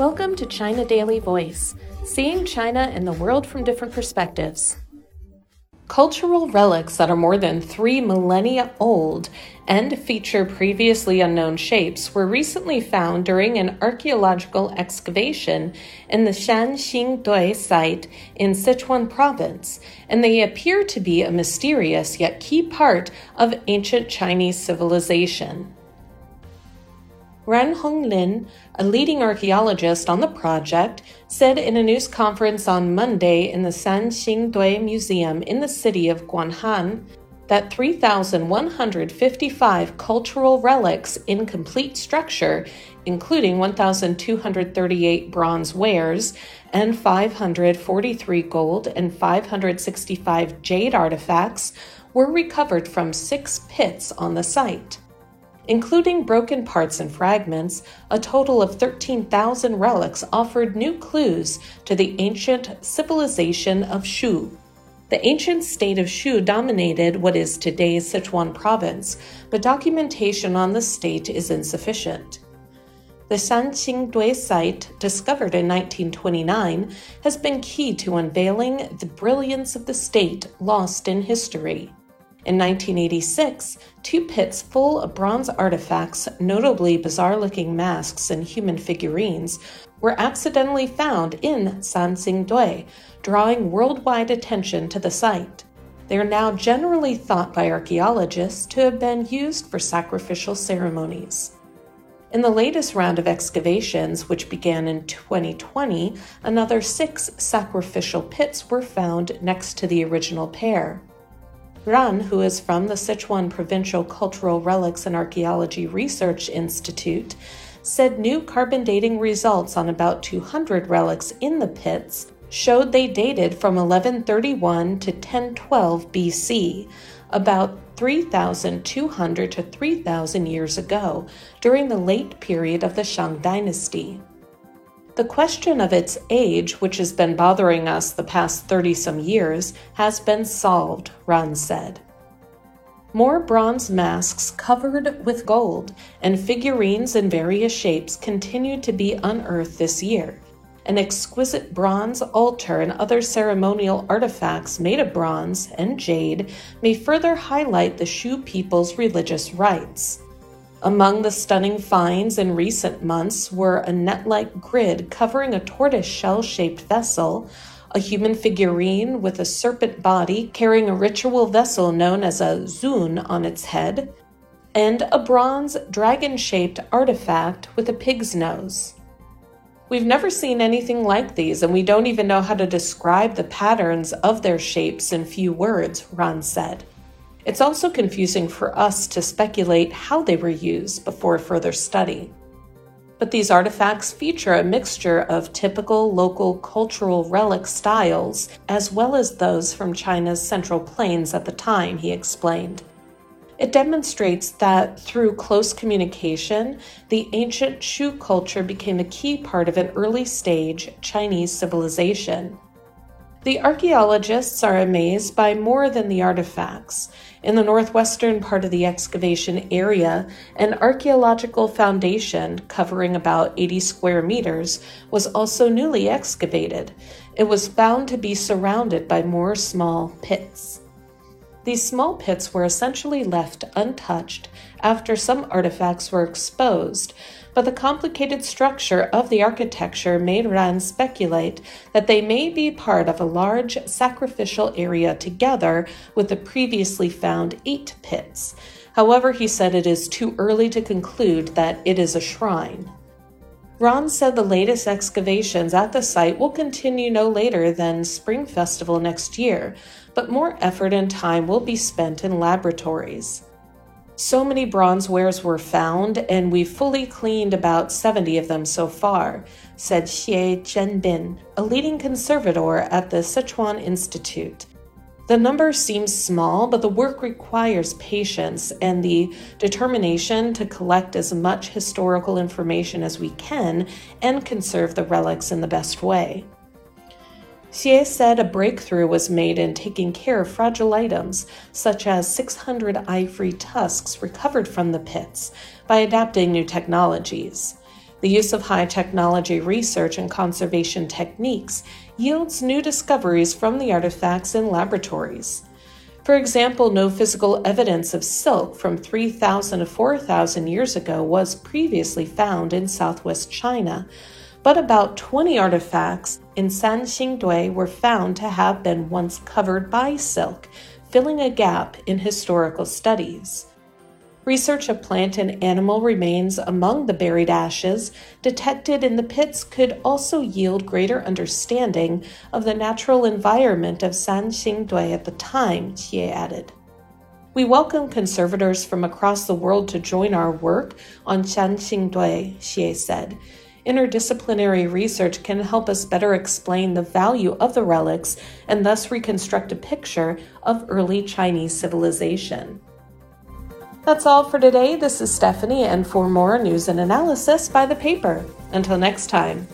Welcome to China Daily Voice, seeing China and the world from different perspectives. Cultural relics that are more than three millennia old and feature previously unknown shapes were recently found during an archaeological excavation in the Sanxingdui site in Sichuan province, and they appear to be a mysterious yet key part of ancient Chinese civilization. Ran Honglin, a leading archaeologist on the project, said in a news conference on Monday in the Sanxingdui Museum in the city of Guanghan that 3,155 cultural relics in complete structure, including 1,238 bronze wares and 543 gold and 565 jade artifacts, were recovered from six pits on the site. Including broken parts and fragments, a total of 13,000 relics offered new clues to the ancient civilization of Shu. The ancient state of Shu dominated what is today's Sichuan province, but documentation on the state is insufficient. The Sanxingdui site, discovered in 1929, has been key to unveiling the brilliance of the state lost in history. In 1986, two pits full of bronze artifacts, notably bizarre looking masks and human figurines, were accidentally found in Sanxingdui, drawing worldwide attention to the site. They are now generally thought by archaeologists to have been used for sacrificial ceremonies. In the latest round of excavations, which began in 2020, another six sacrificial pits were found next to the original pair. Ran, who is from the Sichuan Provincial Cultural Relics and Archaeology Research Institute, said new carbon dating results on about 200 relics in the pits showed they dated from 1131 to 1012 BC, about 3,200 to 3,000 years ago, during the late period of the Shang Dynasty. The question of its age, which has been bothering us the past 30 some years, has been solved, Ran said. More bronze masks covered with gold and figurines in various shapes continue to be unearthed this year. An exquisite bronze altar and other ceremonial artifacts made of bronze and jade may further highlight the Shu people's religious rites. Among the stunning finds in recent months were a net like grid covering a tortoise shell shaped vessel, a human figurine with a serpent body carrying a ritual vessel known as a zun on its head, and a bronze dragon shaped artifact with a pig's nose. We've never seen anything like these, and we don't even know how to describe the patterns of their shapes in few words, Ran said. It's also confusing for us to speculate how they were used before further study. But these artifacts feature a mixture of typical local cultural relic styles as well as those from China's Central Plains at the time, he explained. It demonstrates that through close communication, the ancient Shu culture became a key part of an early stage Chinese civilization. The archaeologists are amazed by more than the artifacts. In the northwestern part of the excavation area, an archaeological foundation covering about 80 square meters was also newly excavated. It was found to be surrounded by more small pits. These small pits were essentially left untouched after some artifacts were exposed, but the complicated structure of the architecture made Ran speculate that they may be part of a large sacrificial area together with the previously found eight pits. However, he said it is too early to conclude that it is a shrine. Ran said the latest excavations at the site will continue no later than Spring Festival next year, but more effort and time will be spent in laboratories. So many bronze wares were found, and we've fully cleaned about 70 of them so far, said Xie Zhenbin, a leading conservator at the Sichuan Institute. The number seems small, but the work requires patience and the determination to collect as much historical information as we can and conserve the relics in the best way. Xie said a breakthrough was made in taking care of fragile items, such as 600 ivory tusks recovered from the pits, by adapting new technologies. The use of high technology research and conservation techniques yields new discoveries from the artifacts in laboratories. For example, no physical evidence of silk from 3,000 to 4,000 years ago was previously found in southwest China, but about 20 artifacts in Sanxingdui were found to have been once covered by silk, filling a gap in historical studies. Research of plant and animal remains among the buried ashes detected in the pits could also yield greater understanding of the natural environment of Sanxingdui at the time, Xie added. We welcome conservators from across the world to join our work on Sanxingdui, Xie said. Interdisciplinary research can help us better explain the value of the relics and thus reconstruct a picture of early Chinese civilization. That's all for today. This is Stephanie, and for more news and analysis by the paper. Until next time.